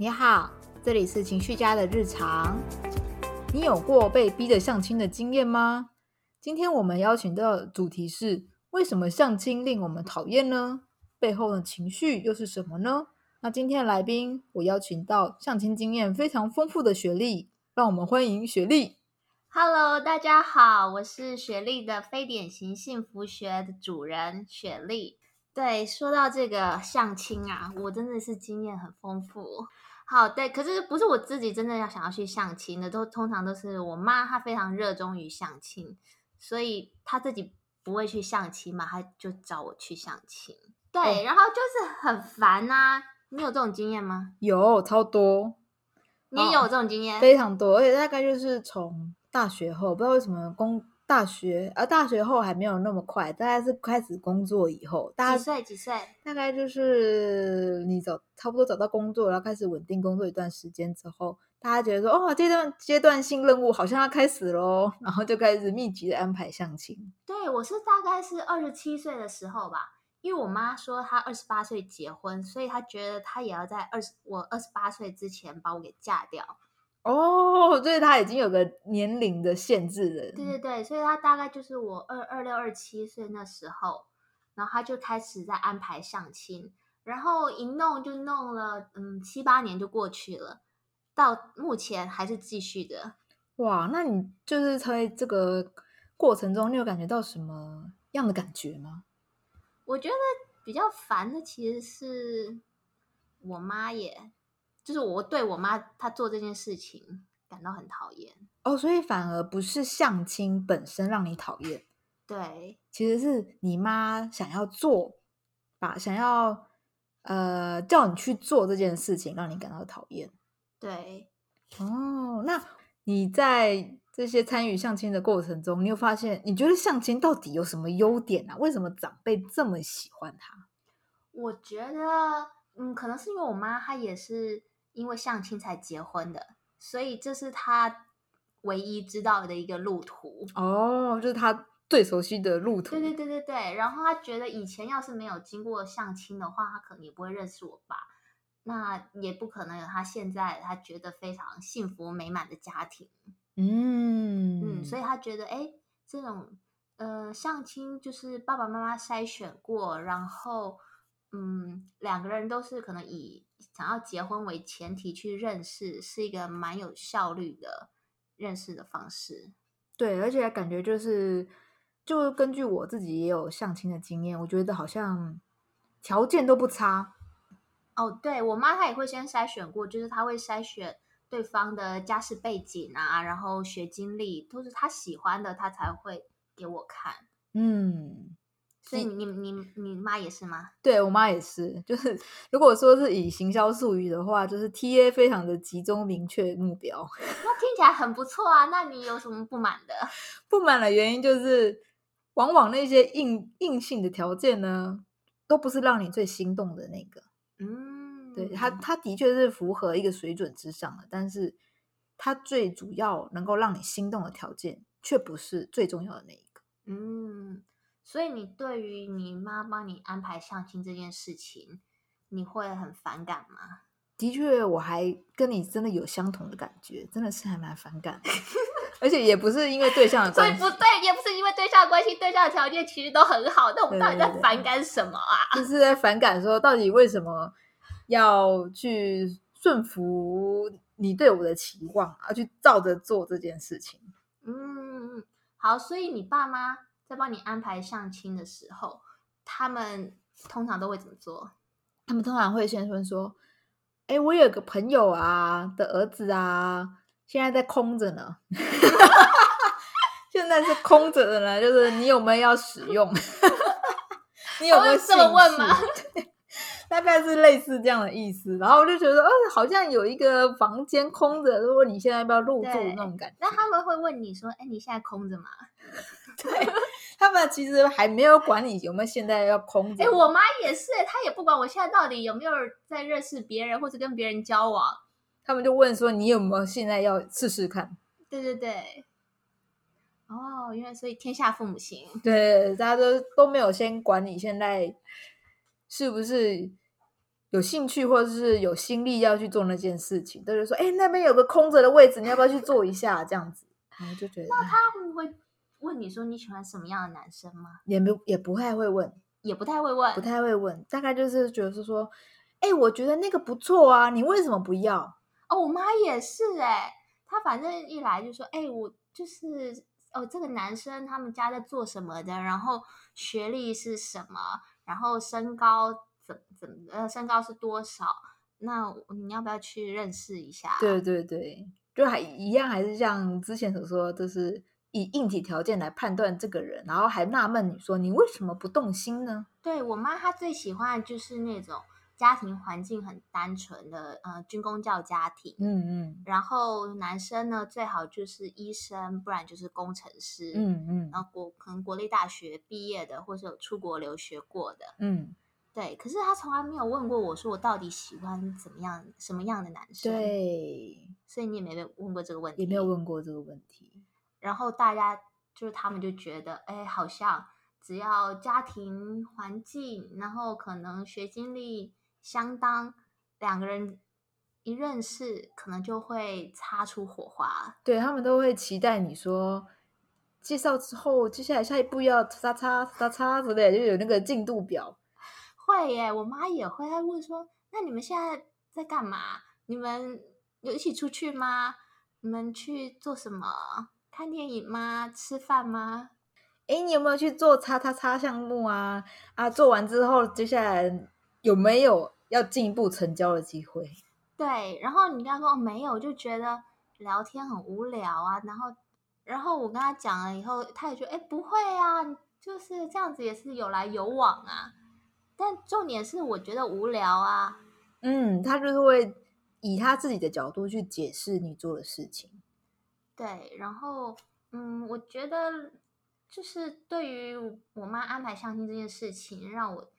你好，这里是情绪家的日常。你有过被逼着相亲的经验吗？今天我们邀请到的主题是：为什么相亲令我们讨厌呢？背后的情绪又是什么呢？那今天的来宾，我邀请到相亲经验非常丰富的雪莉，让我们欢迎雪莉。Hello，大家好，我是雪莉的非典型幸福学的主人雪莉。对，说到这个相亲啊，我真的是经验很丰富。好，对，可是不是我自己真的要想要去相亲的，都通常都是我妈，她非常热衷于相亲，所以她自己不会去相亲嘛，她就找我去相亲。对，哦然后就是很烦呐、你有这种经验吗？有超多，你也有这种经验？非常多，而且大概就是从大学后，不知道为什么工大学，而、大学后还没有那么快，大概是开始工作以后，大几家岁？几岁？大概就是你找差不多找到工作，然后开始稳定工作一段时间之后，大家觉得说，哦，这段阶段性任务好像要开始喽，然后就开始密集的安排相亲。对，我是大概是二十七岁的时候吧，因为我妈说她二十八岁结婚，所以她觉得她也要在二十我二十八岁之前把我给嫁掉。哦，所以他已经有个年龄的限制了。对对对，所以他大概就是我二二六二七岁那时候，然后他就开始在安排相亲，然后一弄就弄了嗯七八年就过去了，到目前还是继续的。哇，那你就是在这个过程中，你有感觉到什么样的感觉吗？我觉得比较烦的其实是我妈耶，就是我对我妈她做这件事情感到很讨厌。哦，所以反而不是相亲本身让你讨厌，对其实是你妈想要做，把想要呃叫你去做这件事情，让你感到讨厌。对，哦，那你在这些参与相亲的过程中，你有发现，你觉得相亲到底有什么优点啊？为什么长辈这么喜欢他？我觉得嗯，可能是因为我妈她也是因为相亲才结婚的，所以这是他唯一知道的一个路途。哦，就是他最熟悉的路途。对对对对对，然后他觉得以前要是没有经过相亲的话，他可能也不会认识我爸，那也不可能有他现在他觉得非常幸福美满的家庭。嗯嗯，所以他觉得，哎，这种呃相亲就是爸爸妈妈筛选过，然后嗯，两个人都是可能以想要结婚为前提去认识，是一个蛮有效率的认识的方式。对，而且感觉就是，就根据我自己也有相亲的经验，我觉得好像条件都不差。哦，对我妈她也会先筛选过，就是她会筛选对方的家世背景啊，然后学经历都是她喜欢的，她才会给我看。嗯，所以你你你你妈也是吗？对我妈也是，就是如果说是以行销术语的话，就是 T A 非常的集中明确目标。那听起来很不错啊，那你有什么不满的？不满的原因就是，往往那些硬硬性的条件呢，都不是让你最心动的那个。嗯，对它，它的确是符合一个水准之上的，但是它最主要能够让你心动的条件，却不是最重要的那一个。嗯，所以你对于你妈帮你安排相亲这件事情，你会很反感吗？的确，我还跟你真的有相同的感觉，真的是还蛮反感的，而且也不是因为对象的关系所以不，对，也不是因为对象的关系，对象的条件其实都很好，那我们到底在反感什么啊？就是在反感说，到底为什么要去顺服你对我的期望，而去照着做这件事情？嗯，好，所以你爸妈在帮你安排相亲的时候，他们通常都会怎么做？他们通常会先问说：“哎，我有个朋友啊的儿子啊，现在在空着呢，现在是空着的呢，就是你有没有要使用？你有没有这么问吗？对 大概是类似这样的意思。然后我就觉得，哦，好像有一个房间空着，如果你现在要不要入住那种感觉。那他们会问你说：“哎，你现在空着吗 对，他们其实还没有管你有没有现在要空？”着。哎，我妈也是，她也不管我现在到底有没有在认识别人或者跟别人交往。他们就问说，你有没有现在要试试看？对对对。哦，原来所以天下父母心。对，大家都都没有先管你现在是不是有兴趣或者是有心力要去做那件事情，都是说，哎，那边有个空着的位置，你要不要去做一下？这样子，然后就觉得，那他会不会问你说你喜欢什么样的男生吗？也没也不太会问，也不太会问，不太会问，大概就是觉得是说，哎，我觉得那个不错啊，你为什么不要？哦，我妈也是哎，她反正一来就说，哎，我就是哦，这个男生他们家在做什么的，然后学历是什么，然后身高怎怎呃身高是多少？那你要不要去认识一下？对对对，就还一样，还是像之前所说，就是以硬体条件来判断这个人，然后还纳闷你说你为什么不动心呢？对我妈，她最喜欢的就是那种。家庭环境很单纯的，呃，军工教家庭，嗯嗯，然后男生呢最好就是医生，不然就是工程师，嗯嗯，然后国可能国立大学毕业的，或是有出国留学过的，嗯，对。可是他从来没有问过我说我到底喜欢怎么样什么样的男生，对。所以你也没问过这个问题，也没有问过这个问题。然后大家就是他们就觉得，哎，好像只要家庭环境，然后可能学经历。相当两个人一认识，可能就会擦出火花。对他们都会期待你说介绍之后，接下来下一步要叉叉叉叉之类，就有那个进度表。会耶，我妈也会，她问说：“那你们现在在干嘛？你们有一起出去吗？你们去做什么？看电影吗？吃饭吗？哎，你有没有去做叉叉叉项目啊？啊，做完之后，接下来有没有？”要进一步成交的机会，对。然后你跟他说没有，就觉得聊天很无聊啊。然后，然后我跟他讲了以后，他也觉得哎，不会啊，就是这样子也是有来有往啊。但重点是，我觉得无聊啊。嗯，他就是会以他自己的角度去解释你做的事情。对，然后嗯，我觉得就是对于我妈安排相亲这件事情，让我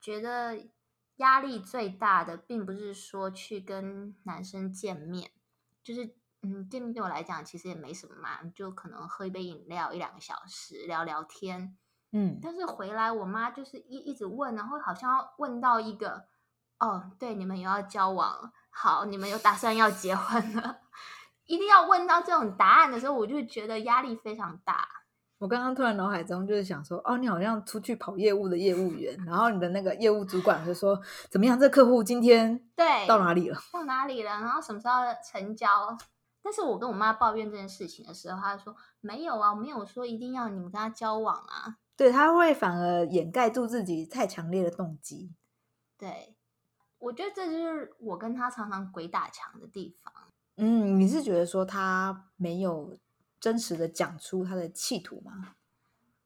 觉得。压力最大的，并不是说去跟男生见面，就是嗯，见面对我来讲其实也没什么嘛，就可能喝一杯饮料一两个小时聊聊天，嗯。但是回来我妈就是一一直问，然后好像要问到一个，哦，对，你们有要交往，好，你们有打算要结婚了，一定要问到这种答案的时候，我就觉得压力非常大。我刚刚突然脑海中就是想说，哦，你好像出去跑业务的业务员，然后你的那个业务主管就说，怎么样，这客户今天对到哪里了？到哪里了？然后什么时候成交？但是我跟我妈抱怨这件事情的时候，她说没有啊，没有说一定要你们跟他交往啊。对，他会反而掩盖住自己太强烈的动机。对，我觉得这就是我跟他常常鬼打墙的地方。嗯，你是觉得说他没有？真实的讲出他的企图吗？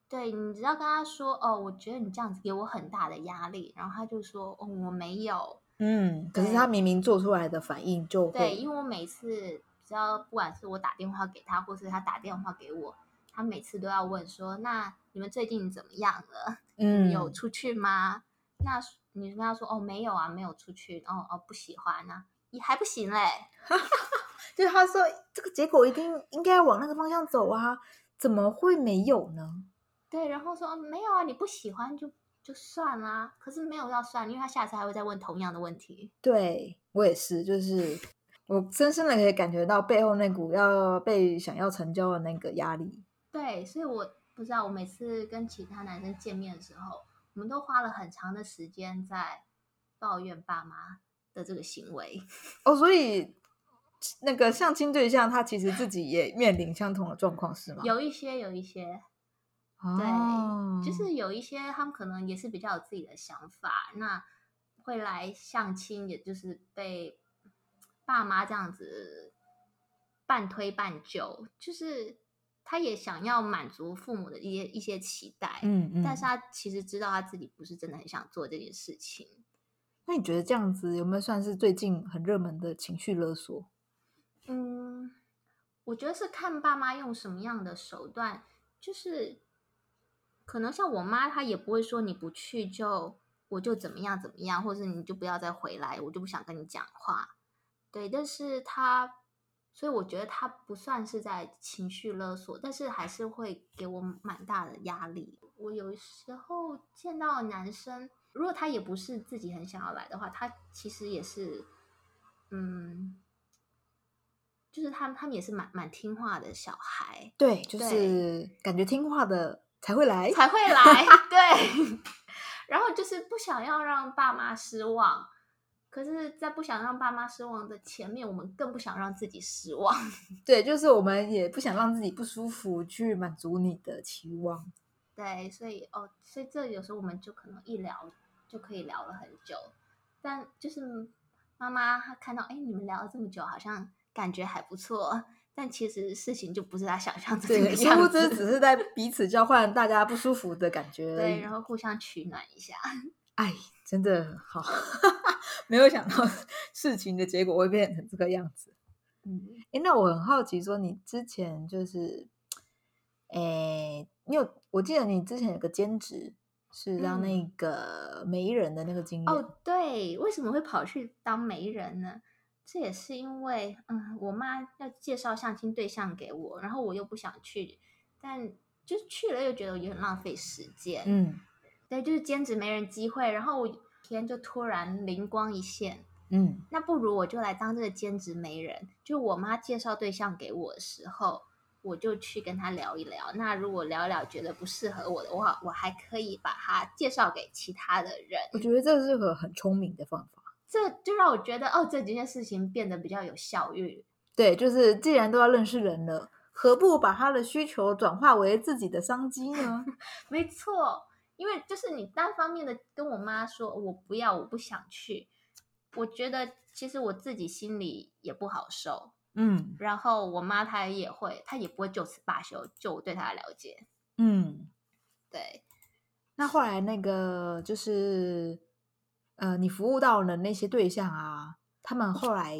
对你只要跟他说哦，我觉得你这样子给我很大的压力，然后他就说哦，我没有。嗯，可是他明明做出来的反应就对，因为我每次只要不管是我打电话给他，或是他打电话给我，他每次都要问说，那你们最近怎么样了？嗯，有出去吗？那你跟他说哦，没有啊，没有出去。哦哦，不喜欢啊，你还不行嘞。就是他说这个结果一定应该往那个方向走啊，怎么会没有呢？对，然后说没有啊，你不喜欢就就算啦。可是没有要算，因为他下次还会再问同样的问题。对我也是，就是我深深的可以感觉到背后那股要被想要成交的那个压力。对，所以我不知道，我每次跟其他男生见面的时候，我们都花了很长的时间在抱怨爸妈的这个行为。哦，所以。那个相亲对象，他其实自己也面临相同的状况，是吗？有一些，有一些，对，就是有一些，他们可能也是比较有自己的想法，那会来相亲，也就是被爸妈这样子半推半就，就是他也想要满足父母的一些一些期待，嗯嗯，但是他其实知道他自己不是真的很想做这件事情。那你觉得这样子有没有算是最近很热门的情绪勒索？嗯，我觉得是看爸妈用什么样的手段，就是可能像我妈，她也不会说你不去就我就怎么样怎么样，或者你就不要再回来，我就不想跟你讲话。对，但是她，所以我觉得她不算是在情绪勒索，但是还是会给我蛮大的压力。我有时候见到男生，如果他也不是自己很想要来的话，他其实也是，嗯，就是他们他们也是蛮蛮听话的小孩，对，就是感觉听话的才会来，才会来，对。然后就是不想要让爸妈失望，可是，在不想让爸妈失望的前面，我们更不想让自己失望。对，就是我们也不想让自己不舒服，去满足你的期望。对，所以哦，所以这有时候我们就可能一聊就可以聊了很久，但就是妈妈她看到，哎，你们聊了这么久，好像感觉还不错，但其实事情就不是他想象的那个样子，殊不知只是在彼此交换大家不舒服的感觉，对，然后互相取暖一下。哎，真的好，没有想到事情的结果会变成这个样子。嗯，哎，那我很好奇，说你之前就是，哎。你有？我记得你之前有个兼职是当那个媒人的那个经验哦。对，为什么会跑去当媒人呢？这也是因为，嗯，我妈要介绍相亲对象给我，然后我又不想去，但就是去了又觉得有点浪费时间。嗯，对，就是兼职没人机会，然后我天就突然灵光一现，嗯，那不如我就来当这个兼职媒人。就我妈介绍对象给我的时候。我就去跟他聊一聊。那如果聊一聊觉得不适合我的话，我还可以把他介绍给其他的人。我觉得这是个很聪明的方法。这就让我觉得哦，这几件事情变得比较有效率。对，就是既然都要认识人了，何不把他的需求转化为自己的商机呢？没错，因为就是你单方面的跟我妈说我不要，我不想去，我觉得其实我自己心里也不好受。嗯，然后我妈她也会，她也不会就此罢休。就我对她的了解，嗯，对。那后来那个就是，呃，你服务到的那些对象啊，他们后来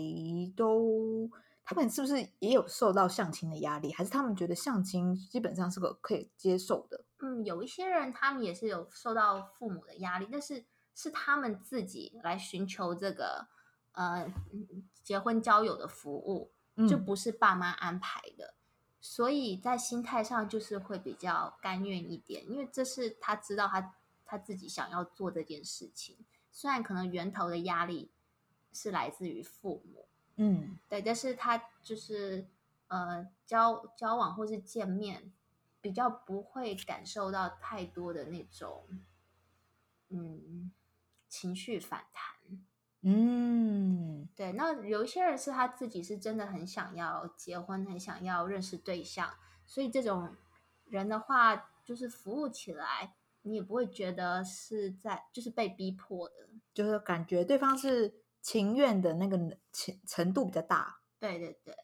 都，他们是不是也有受到相亲的压力？还是他们觉得相亲基本上是个可以接受的？嗯，有一些人他们也是有受到父母的压力，但是是他们自己来寻求这个呃结婚交友的服务。就不是爸妈安排的，所以在心态上就是会比较甘愿一点，因为这是他知道他他自己想要做这件事情，虽然可能源头的压力是来自于父母，嗯，对，但是他就是呃交交往或是见面，比较不会感受到太多的那种嗯情绪反弹。嗯，对，那有一些人是他自己是真的很想要结婚，很想要认识对象，所以这种人的话，就是服务起来，你也不会觉得是在就是被逼迫的，就是感觉对方是情愿的那个程程度比较大。对对对，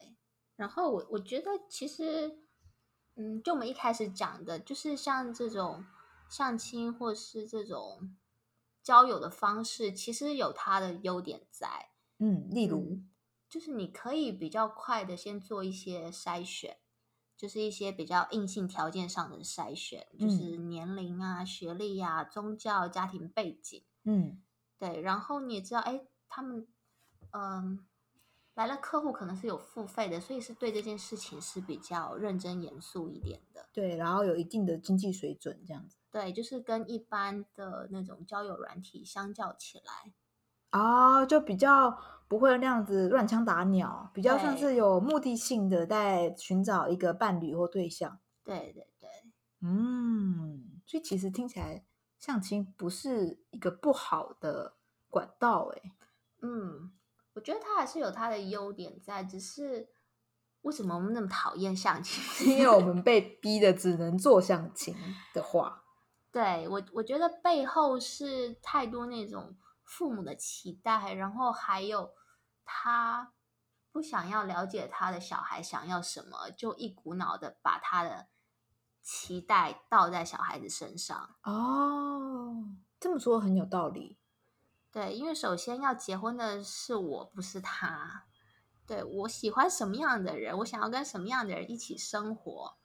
然后我我觉得其实，嗯，就我们一开始讲的，就是像这种相亲或是这种。交友的方式其实有它的优点在，嗯，例如就是你可以比较快的先做一些筛选，就是一些比较硬性条件上的筛选，就是年龄啊、学历啊、宗教、家庭背景，嗯，对，然后你也知道，哎，他们，嗯，来了客户可能是有付费的，所以是对这件事情是比较认真严肃一点的，对，然后有一定的经济水准这样子。对，就是跟一般的那种交友软体相较起来，啊，就比较不会那样子乱枪打鸟，比较像是有目的性的在寻找一个伴侣或对象。对对对，嗯，所以其实听起来相亲不是一个不好的管道，哎，嗯，我觉得它还是有它的优点在，只是为什么我们那么讨厌相亲？因为我们被逼的只能做相亲的话。对我，我觉得背后是太多那种父母的期待，然后还有他不想要了解他的小孩想要什么，就一股脑的把他的期待倒在小孩子身上。哦，这么说很有道理。对，因为首先要结婚的是我，不是他。对我喜欢什么样的人，我想要跟什么样的人一起生活。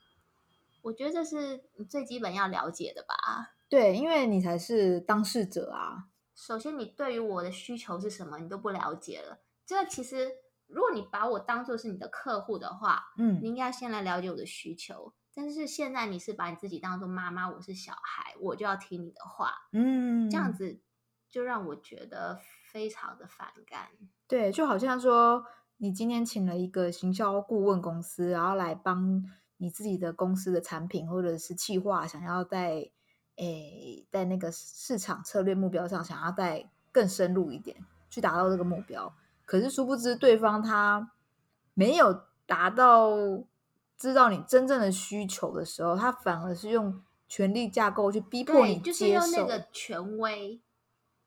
我觉得这是最基本要了解的吧？对，因为你才是当事者啊。首先，你对于我的需求是什么，你都不了解了。这其实，如果你把我当做是你的客户的话，嗯，你应该先来了解我的需求。但是现在你是把你自己当做妈妈，我是小孩，我就要听你的话，嗯，这样子就让我觉得非常的反感。对，就好像说你今天请了一个行销顾问公司，然后来帮你自己的公司的产品或者是企划，想要在诶在那个市场策略目标上，想要再更深入一点，去达到这个目标。可是殊不知对方他没有达到知道你真正的需求的时候，他反而是用权力架构去逼迫你，就是接用那受。个权威，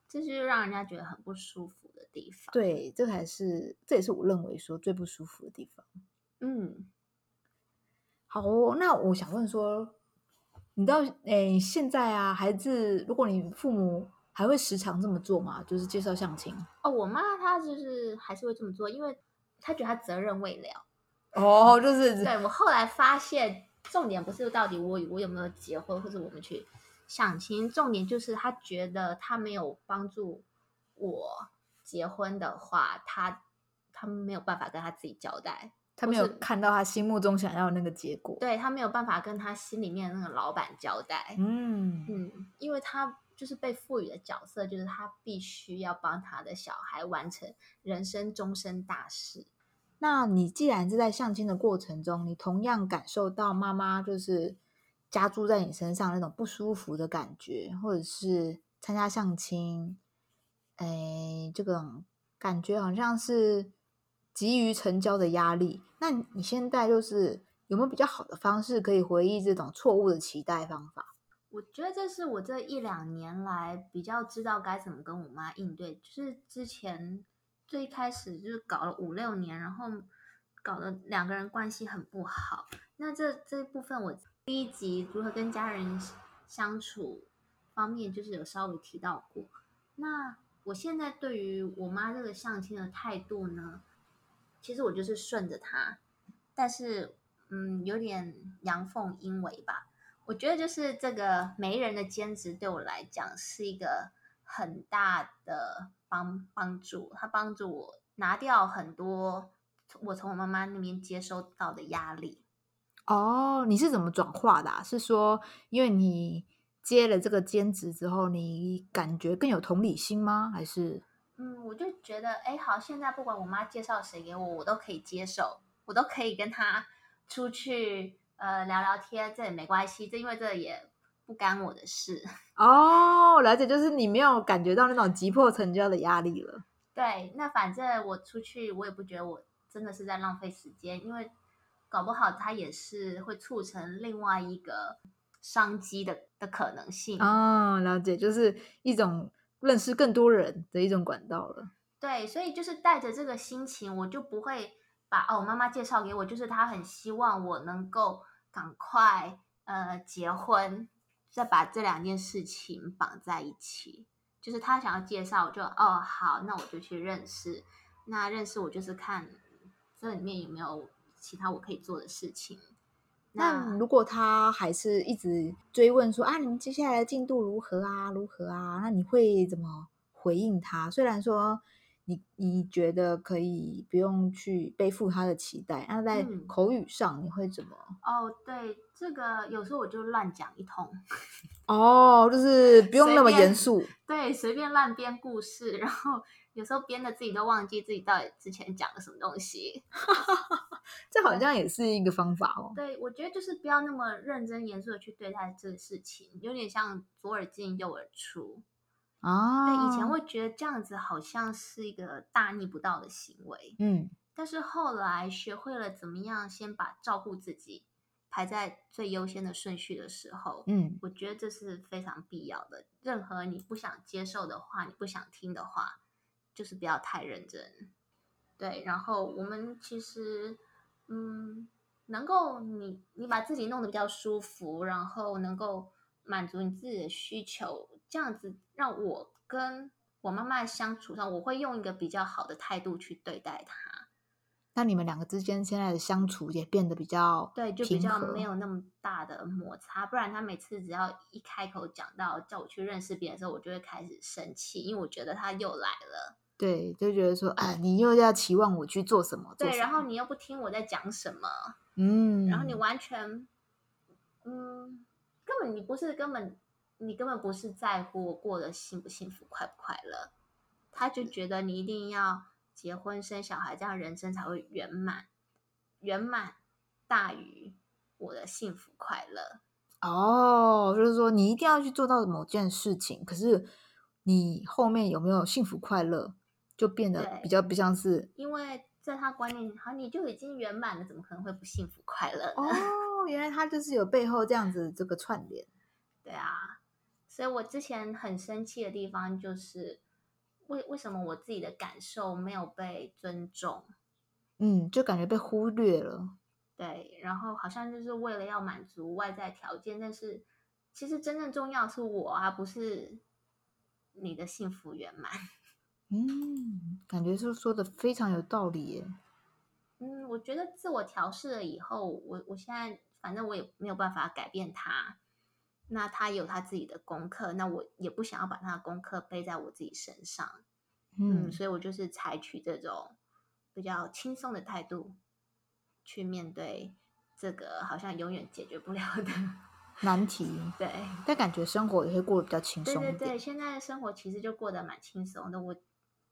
这就是让人家觉得很不舒服的地方。，对，这才是这也是我认为说最不舒服的地方。嗯，好哦、那我想问说，你到诶现在啊，孩子，如果你父母还会时常这么做吗？就是介绍相亲？哦，我妈她就是还是会这么做，因为她觉得她责任未了。哦，就是对我后来发现，重点不是到底我我有没有结婚，或者我们去相亲，重点就是她觉得她没有帮助我结婚的话，她她没有办法跟她自己交代，他没有看到他心目中想要的那个结果。对他没有办法跟他心里面的那个老板交代。嗯嗯，因为他就是被赋予的角色，就是他必须要帮他的小孩完成人生终身大事。那你既然是在相亲的过程中，你同样感受到妈妈就是加注在你身上那种不舒服的感觉，或者是参加相亲，哎，这种感觉好像是急于成交的压力。那你现在就是有没有比较好的方式可以回忆这种错误的期待方法？我觉得这是我这一两年来比较知道该怎么跟我妈应对。就是之前最开始就是搞了五六年，然后搞得两个人关系很不好。那这这一部分我第一集如何跟家人相处方面，就是有稍微提到过。那我现在对于我妈这个相亲的态度呢，其实我就是顺着他，但是嗯，有点阳奉阴违吧。我觉得就是这个媒人的兼职对我来讲是一个很大的帮帮助，它帮助我拿掉很多我从我妈妈那边接收到的压力。哦，你是怎么转化的、是说因为你接了这个兼职之后，你感觉更有同理心吗？还是，我就觉得，哎，好，现在不管我妈介绍谁给我，我都可以接受，我都可以跟她出去呃聊聊天，这也没关系，这因为这也不干我的事。哦，了解，就是你没有感觉到那种急迫成交的压力了。对，那反正我出去，我也不觉得我真的是在浪费时间，因为搞不好它也是会促成另外一个商机的的可能性。哦，了解，就是一种认识更多人的一种管道了。对，所以就是带着这个心情，我就不会把哦，妈妈介绍给我，就是她很希望我能够赶快呃结婚，再把这两件事情绑在一起。就是她想要介绍，我就哦好，那我就去认识。那认识我就是看这里面有没有其他我可以做的事情。那如果他还是一直追问说啊，你们接下来的进度如何啊，如何啊？那你会怎么回应他？虽然说你你觉得可以不用去背负他的期待，那在嗯口语上你会怎么？哦，对，这个有时候我就乱讲一通，哦，就是不用那么严肃。对，随便乱编故事，然后有时候编的自己都忘记自己到底之前讲了什么东西。这好像也是一个方法哦。对，我觉得就是不要那么认真严肃的去对待这个事情，有点像左耳进右耳出。啊，对，以前会觉得这样子好像是一个大逆不道的行为，嗯但是后来学会了怎么样先把照顾自己排在最优先的顺序的时候，嗯我觉得这是非常必要的。任何你不想接受的话，你不想听的话，就是不要太认真。对，然后我们其实，嗯，能够你你把自己弄得比较舒服，然后能够满足你自己的需求，这样子让我跟我妈妈相处上，我会用一个比较好的态度去对待她。那你们两个之间现在的相处也变得比较对，就比较没有那么大的摩擦，不然他每次只要一开口讲到叫我去认识别人的时候，我就会开始生气，因为我觉得他又来了。对，就觉得说，啊，你又要期望我去做什么？对，然后你又不听我在讲什么，嗯，然后你完全，嗯，根本你不是根本你根本不是在乎我过得幸不幸福、快不快乐，他就觉得你一定要结婚生小孩，这样人生才会圆满，圆满大于我的幸福快乐。哦，就是说你一定要去做到某件事情，可是你后面有没有幸福快乐，就变得比较不像是因为在他观念，好你就已经圆满了，怎么可能会不幸福快乐呢？哦，原来他就是有背后这样子这个串联。对啊，所以我之前很生气的地方就是，为为什么我自己的感受没有被尊重？嗯，就感觉被忽略了。对，然后好像就是为了要满足外在条件，但是其实真正重要的是我啊，不是你的幸福圆满。嗯，感觉是说的非常有道理耶。嗯，我觉得自我调试了以后，我我现在反正我也没有办法改变他，那他有他自己的功课，那我也不想要把他的功课背在我自己身上。嗯，嗯，所以我就是采取这种比较轻松的态度去面对这个好像永远解决不了的。难题，对，但感觉生活也会过得比较轻松对对对。现在的生活其实就过得蛮轻松的。我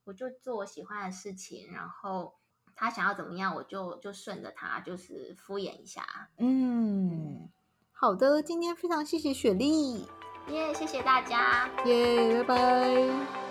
我就做我喜欢的事情，然后他想要怎么样，我就就顺着他，就是敷衍一下。嗯，好的，今天非常谢谢雪莉，耶谢谢大家。耶，拜拜。